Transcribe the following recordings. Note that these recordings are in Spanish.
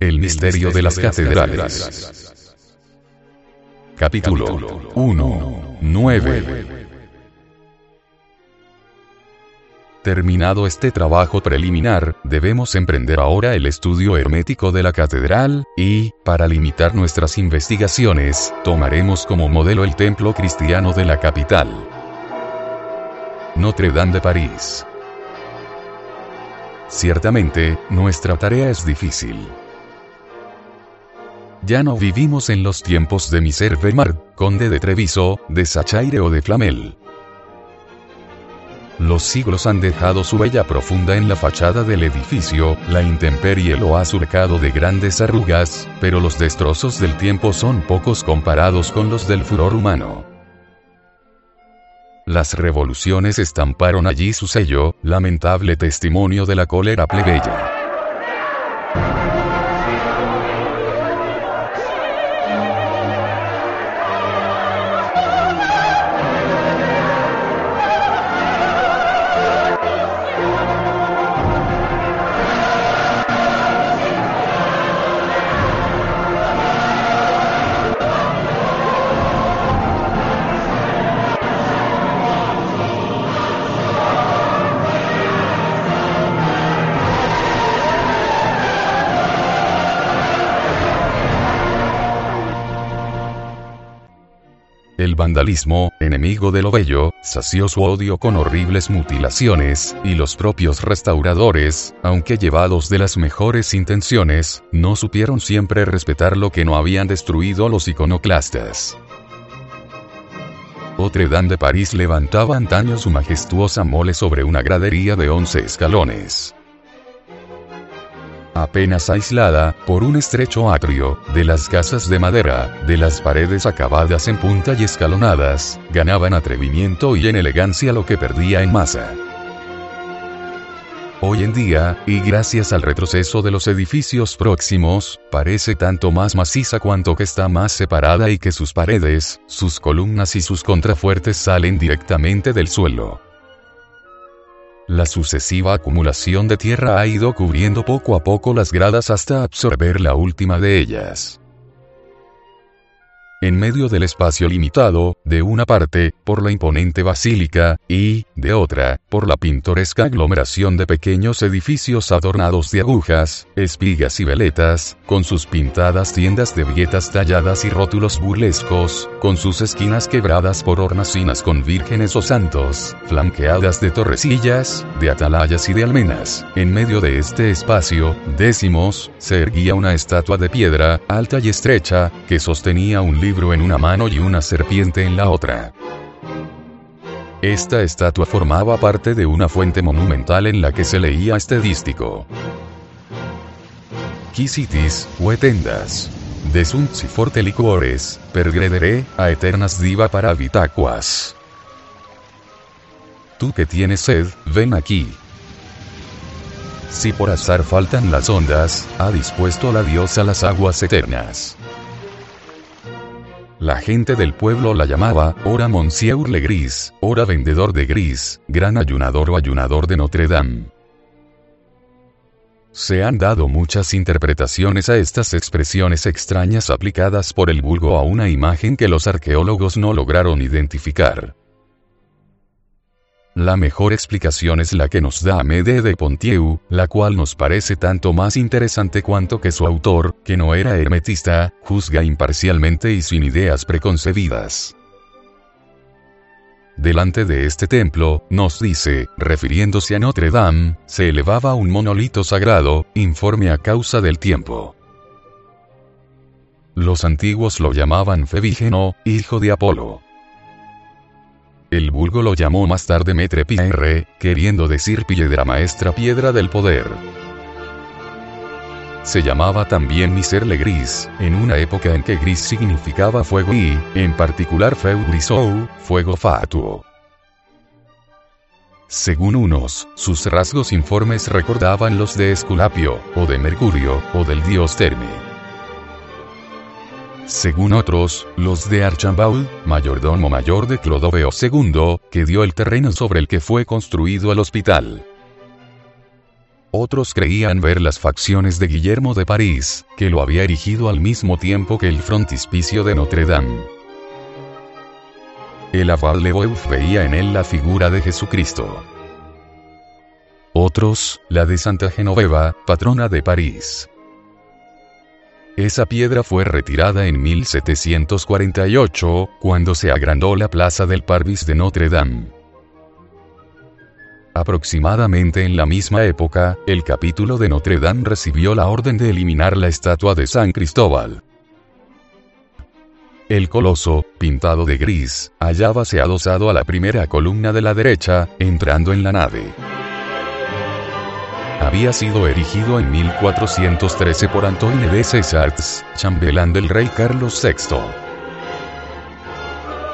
El misterio de las catedrales. Capítulo 1. 9. Terminado este trabajo preliminar, debemos emprender ahora el estudio hermético de la catedral, y, para limitar nuestras investigaciones, tomaremos como modelo el templo cristiano de la capital. Notre Dame de París. Ciertamente, nuestra tarea es difícil. Ya no vivimos en los tiempos de Miser Vermar, conde de Treviso, de Sachaire o de Flamel. Los siglos han dejado su huella profunda en la fachada del edificio, la intemperie lo ha surcado de grandes arrugas, pero los destrozos del tiempo son pocos comparados con los del furor humano. Las revoluciones estamparon allí su sello, lamentable testimonio de la cólera plebeya. Vandalismo, enemigo de lo bello, sació su odio con horribles mutilaciones, y los propios restauradores, aunque llevados de las mejores intenciones, no supieron siempre respetar lo que no habían destruido los iconoclastas. Notre de París levantaba antaño su majestuosa mole sobre una gradería de 11 escalones apenas aislada, por un estrecho atrio, de las casas de madera, de las paredes acabadas en punta y escalonadas, ganaban atrevimiento y en elegancia lo que perdía en masa. Hoy en día, y gracias al retroceso de los edificios próximos, parece tanto más maciza cuanto que está más separada y que sus paredes, sus columnas y sus contrafuertes salen directamente del suelo. La sucesiva acumulación de tierra ha ido cubriendo poco a poco las gradas hasta absorber la última de ellas. En medio del espacio limitado, de una parte, por la imponente basílica, y, de otra, por la pintoresca aglomeración de pequeños edificios adornados de agujas, espigas y veletas, con sus pintadas tiendas de vietas talladas y rótulos burlescos, con sus esquinas quebradas por hornacinas con vírgenes o santos, flanqueadas de torrecillas, de atalayas y de almenas. En medio de este espacio, décimos, se erguía una estatua de piedra, alta y estrecha, que sostenía un libro en una mano y una serpiente en la otra. Esta estatua formaba parte de una fuente monumental en la que se leía este dístico. Quisitis, huetendas. Desunt si forte liquores, pergrederé, a eternas diva para habitacuas. Tú que tienes sed, ven aquí. Si por azar faltan las ondas, ha dispuesto la diosa las aguas eternas. La gente del pueblo la llamaba, ora Monsieur le Gris, ora vendedor de gris, gran ayunador o ayunador de Notre Dame. Se han dado muchas interpretaciones a estas expresiones extrañas aplicadas por el vulgo a una imagen que los arqueólogos no lograron identificar. La mejor explicación es la que nos da Amédée de Pontieu, la cual nos parece tanto más interesante cuanto que su autor, que no era hermetista, juzga imparcialmente y sin ideas preconcebidas. Delante de este templo, nos dice, refiriéndose a Notre Dame, se elevaba un monolito sagrado, informe a causa del tiempo. Los antiguos lo llamaban Febígeno, hijo de Apolo. El vulgo lo llamó más tarde Metre Pierre, queriendo decir piedra maestra piedra del poder. Se llamaba también Miserle Gris, en una época en que gris significaba fuego y, en particular Feu Grisou, fuego fatuo. Según unos, sus rasgos informes recordaban los de Esculapio, o de Mercurio, o del dios Terme según otros, los de Archambault, mayordomo mayor de Clodoveo II, que dio el terreno sobre el que fue construido el hospital. Otros creían ver las facciones de Guillermo de París, que lo había erigido al mismo tiempo que el frontispicio de Notre Dame. El abad Leboeuf veía en él la figura de Jesucristo. Otros, la de Santa Genoveva, patrona de París. Esa piedra fue retirada en 1748, cuando se agrandó la plaza del Parvis de Notre Dame. Aproximadamente en la misma época, el capítulo de Notre Dame recibió la orden de eliminar la estatua de San Cristóbal. El coloso, pintado de gris, hallábase adosado a la primera columna de la derecha, entrando en la nave. Había sido erigido en 1413 por Antoine de Césars, chambelán del rey Carlos VI.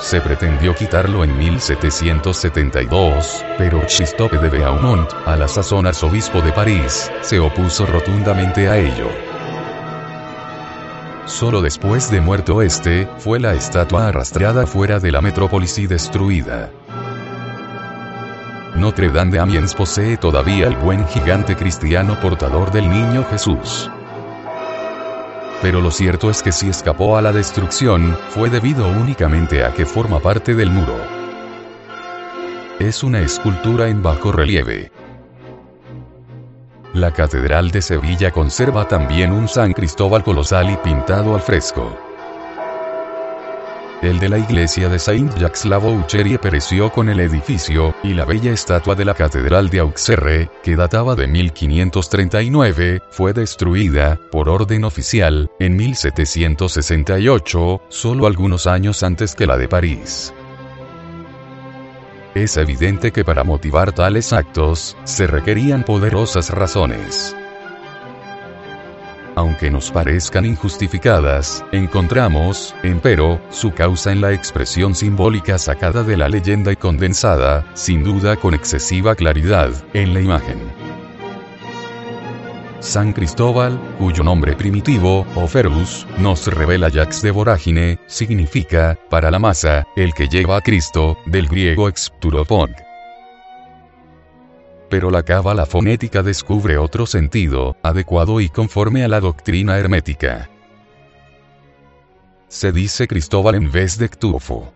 Se pretendió quitarlo en 1772, pero Christophe de Beaumont, a la sazón arzobispo de París, se opuso rotundamente a ello. Solo después de muerto este, fue la estatua arrastrada fuera de la metrópolis y destruida. Notre Dame de Amiens posee todavía el buen gigante cristiano portador del niño Jesús. Pero lo cierto es que si escapó a la destrucción, fue debido únicamente a que forma parte del muro. Es una escultura en bajo relieve. La Catedral de Sevilla conserva también un San Cristóbal colosal y pintado al fresco. El de la iglesia de Saint-Jacques-la-Boucherie pereció con el edificio, y la bella estatua de la Catedral de Auxerre, que databa de 1539, fue destruida, por orden oficial, en 1768, solo algunos años antes que la de París. Es evidente que para motivar tales actos, se requerían poderosas razones. Aunque nos parezcan injustificadas, encontramos, empero, su causa en la expresión simbólica sacada de la leyenda y condensada, sin duda con excesiva claridad, en la imagen. San Cristóbal, cuyo nombre primitivo, Oferus, nos revela Jax de Vorágine, significa, para la masa, el que lleva a Cristo, del griego expturopon. Pero la cábala fonética descubre otro sentido, adecuado y conforme a la doctrina hermética. Se dice Cristóbal en vez de Ctufo.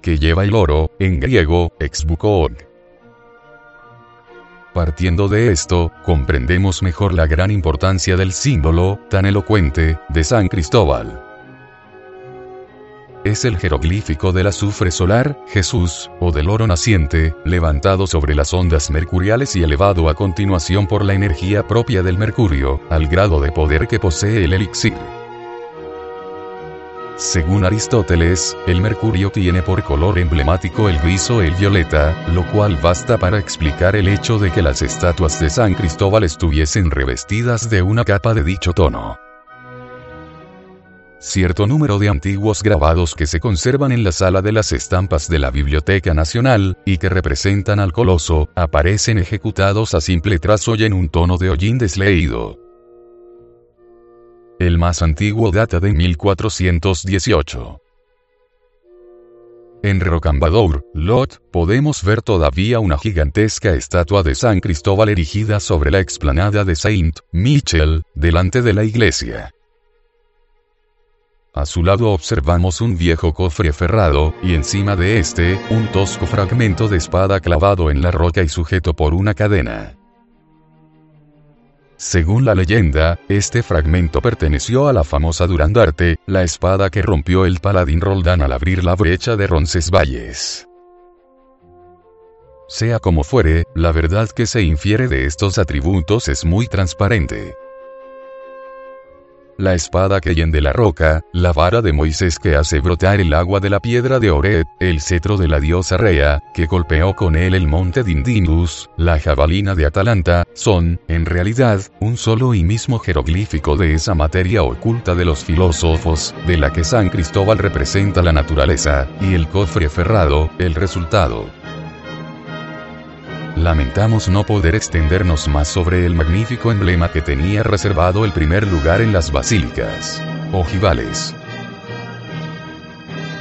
Que lleva el oro, en griego, exbukoog. Partiendo de esto, comprendemos mejor la gran importancia del símbolo, tan elocuente, de San Cristóbal. Es el jeroglífico del azufre solar, Jesús, o del oro naciente, levantado sobre las ondas mercuriales y elevado a continuación por la energía propia del mercurio, al grado de poder que posee el elixir. Según Aristóteles, el mercurio tiene por color emblemático el gris o el violeta, lo cual basta para explicar el hecho de que las estatuas de San Cristóbal estuviesen revestidas de una capa de dicho tono. Cierto número de antiguos grabados que se conservan en la sala de las estampas de la Biblioteca Nacional, y que representan al coloso, aparecen ejecutados a simple trazo y en un tono de hollín desleído. El más antiguo data de 1418. En Rocambador, Lot, podemos ver todavía una gigantesca estatua de San Cristóbal erigida sobre la explanada de Saint Michel, delante de la iglesia. A su lado observamos un viejo cofre ferrado, y encima de este, un tosco fragmento de espada clavado en la roca y sujeto por una cadena. Según la leyenda, este fragmento perteneció a la famosa Durandarte, la espada que rompió el paladín Roldán al abrir la brecha de Roncesvalles. Sea como fuere, la verdad que se infiere de estos atributos es muy transparente la espada que de la roca, la vara de Moisés que hace brotar el agua de la piedra de Ored, el cetro de la diosa Rea, que golpeó con él el monte Dindinus, la jabalina de Atalanta, son, en realidad, un solo y mismo jeroglífico de esa materia oculta de los filósofos, de la que San Cristóbal representa la naturaleza, y el cofre ferrado, el resultado. Lamentamos no poder extendernos más sobre el magnífico emblema que tenía reservado el primer lugar en las basílicas. Ojivales.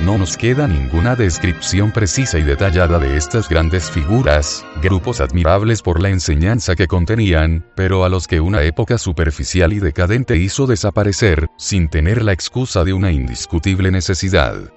no nos queda ninguna descripción precisa y detallada de estas grandes figuras, grupos admirables por la enseñanza que contenían, pero a los que una época superficial y decadente hizo desaparecer, sin tener la excusa de una indiscutible necesidad.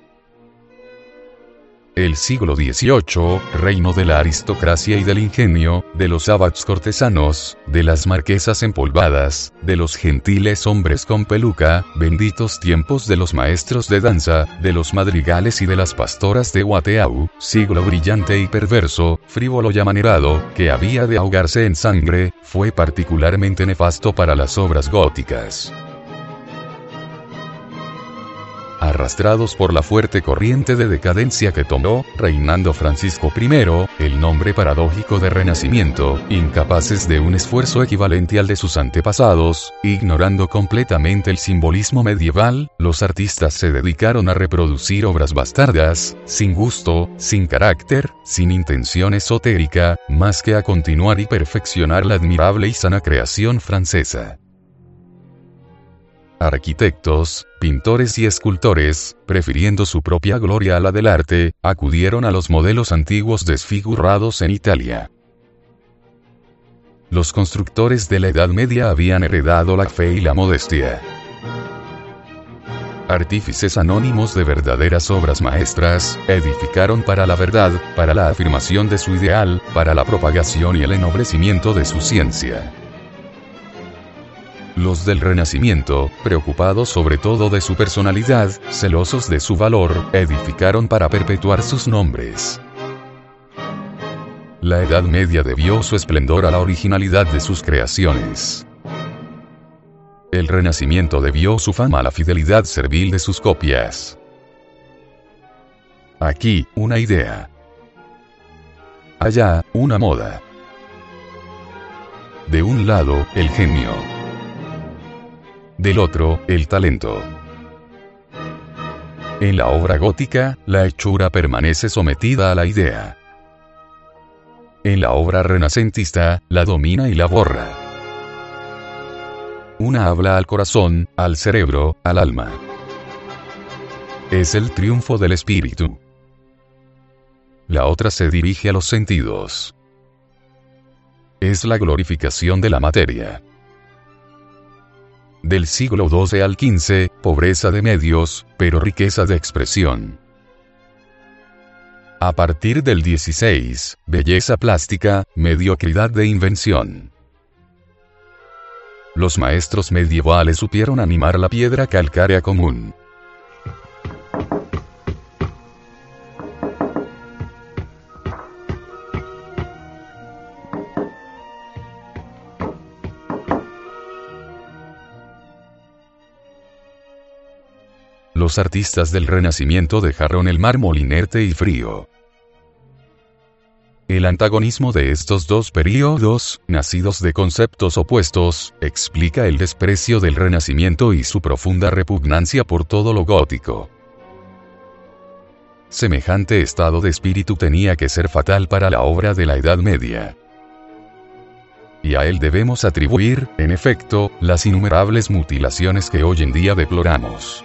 El siglo XVIII, reino de la aristocracia y del ingenio, de los abats cortesanos, de las marquesas empolvadas, de los gentiles hombres con peluca, benditos tiempos de los maestros de danza, de los madrigales y de las pastoras de Wateau, siglo brillante y perverso, frívolo y amanerado, que había de ahogarse en sangre, fue particularmente nefasto para las obras góticas. Arrastrados por la fuerte corriente de decadencia que tomó, reinando Francisco I, el nombre paradójico de Renacimiento, incapaces de un esfuerzo equivalente al de sus antepasados, ignorando completamente el simbolismo medieval, los artistas se dedicaron a reproducir obras bastardas, sin gusto, sin carácter, sin intención esotérica, más que a continuar y perfeccionar la admirable y sana creación francesa. Arquitectos, pintores y escultores, prefiriendo su propia gloria a la del arte, acudieron a los modelos antiguos desfigurados en Italia. Los constructores de la Edad Media habían heredado la fe y la modestia. Artífices anónimos de verdaderas obras maestras, edificaron para la verdad, para la afirmación de su ideal, para la propagación y el ennoblecimiento de su ciencia. Los del Renacimiento, preocupados sobre todo de su personalidad, celosos de su valor, edificaron para perpetuar sus nombres. La Edad Media debió su esplendor a la originalidad de sus creaciones. El Renacimiento debió su fama a la fidelidad servil de sus copias. Aquí, una idea. Allá, una moda. De un lado, el genio del otro, el talento. En la obra gótica, la hechura permanece sometida a la idea. En la obra renacentista, la domina y la borra. Una habla al corazón, al cerebro, al alma. Es el triunfo del espíritu. La otra se dirige a los sentidos. Es la glorificación de la materia del siglo XII al XV, pobreza de medios, pero riqueza de expresión. A partir del XVI, belleza plástica, mediocridad de invención. Los maestros medievales supieron animar la piedra calcárea común. Los artistas del Renacimiento dejaron el mármol inerte y frío. El antagonismo de estos dos períodos, nacidos de conceptos opuestos, explica el desprecio del Renacimiento y su profunda repugnancia por todo lo gótico. Semejante estado de espíritu tenía que ser fatal para la obra de la Edad Media. Y a él debemos atribuir, en efecto, las innumerables mutilaciones que hoy en día deploramos.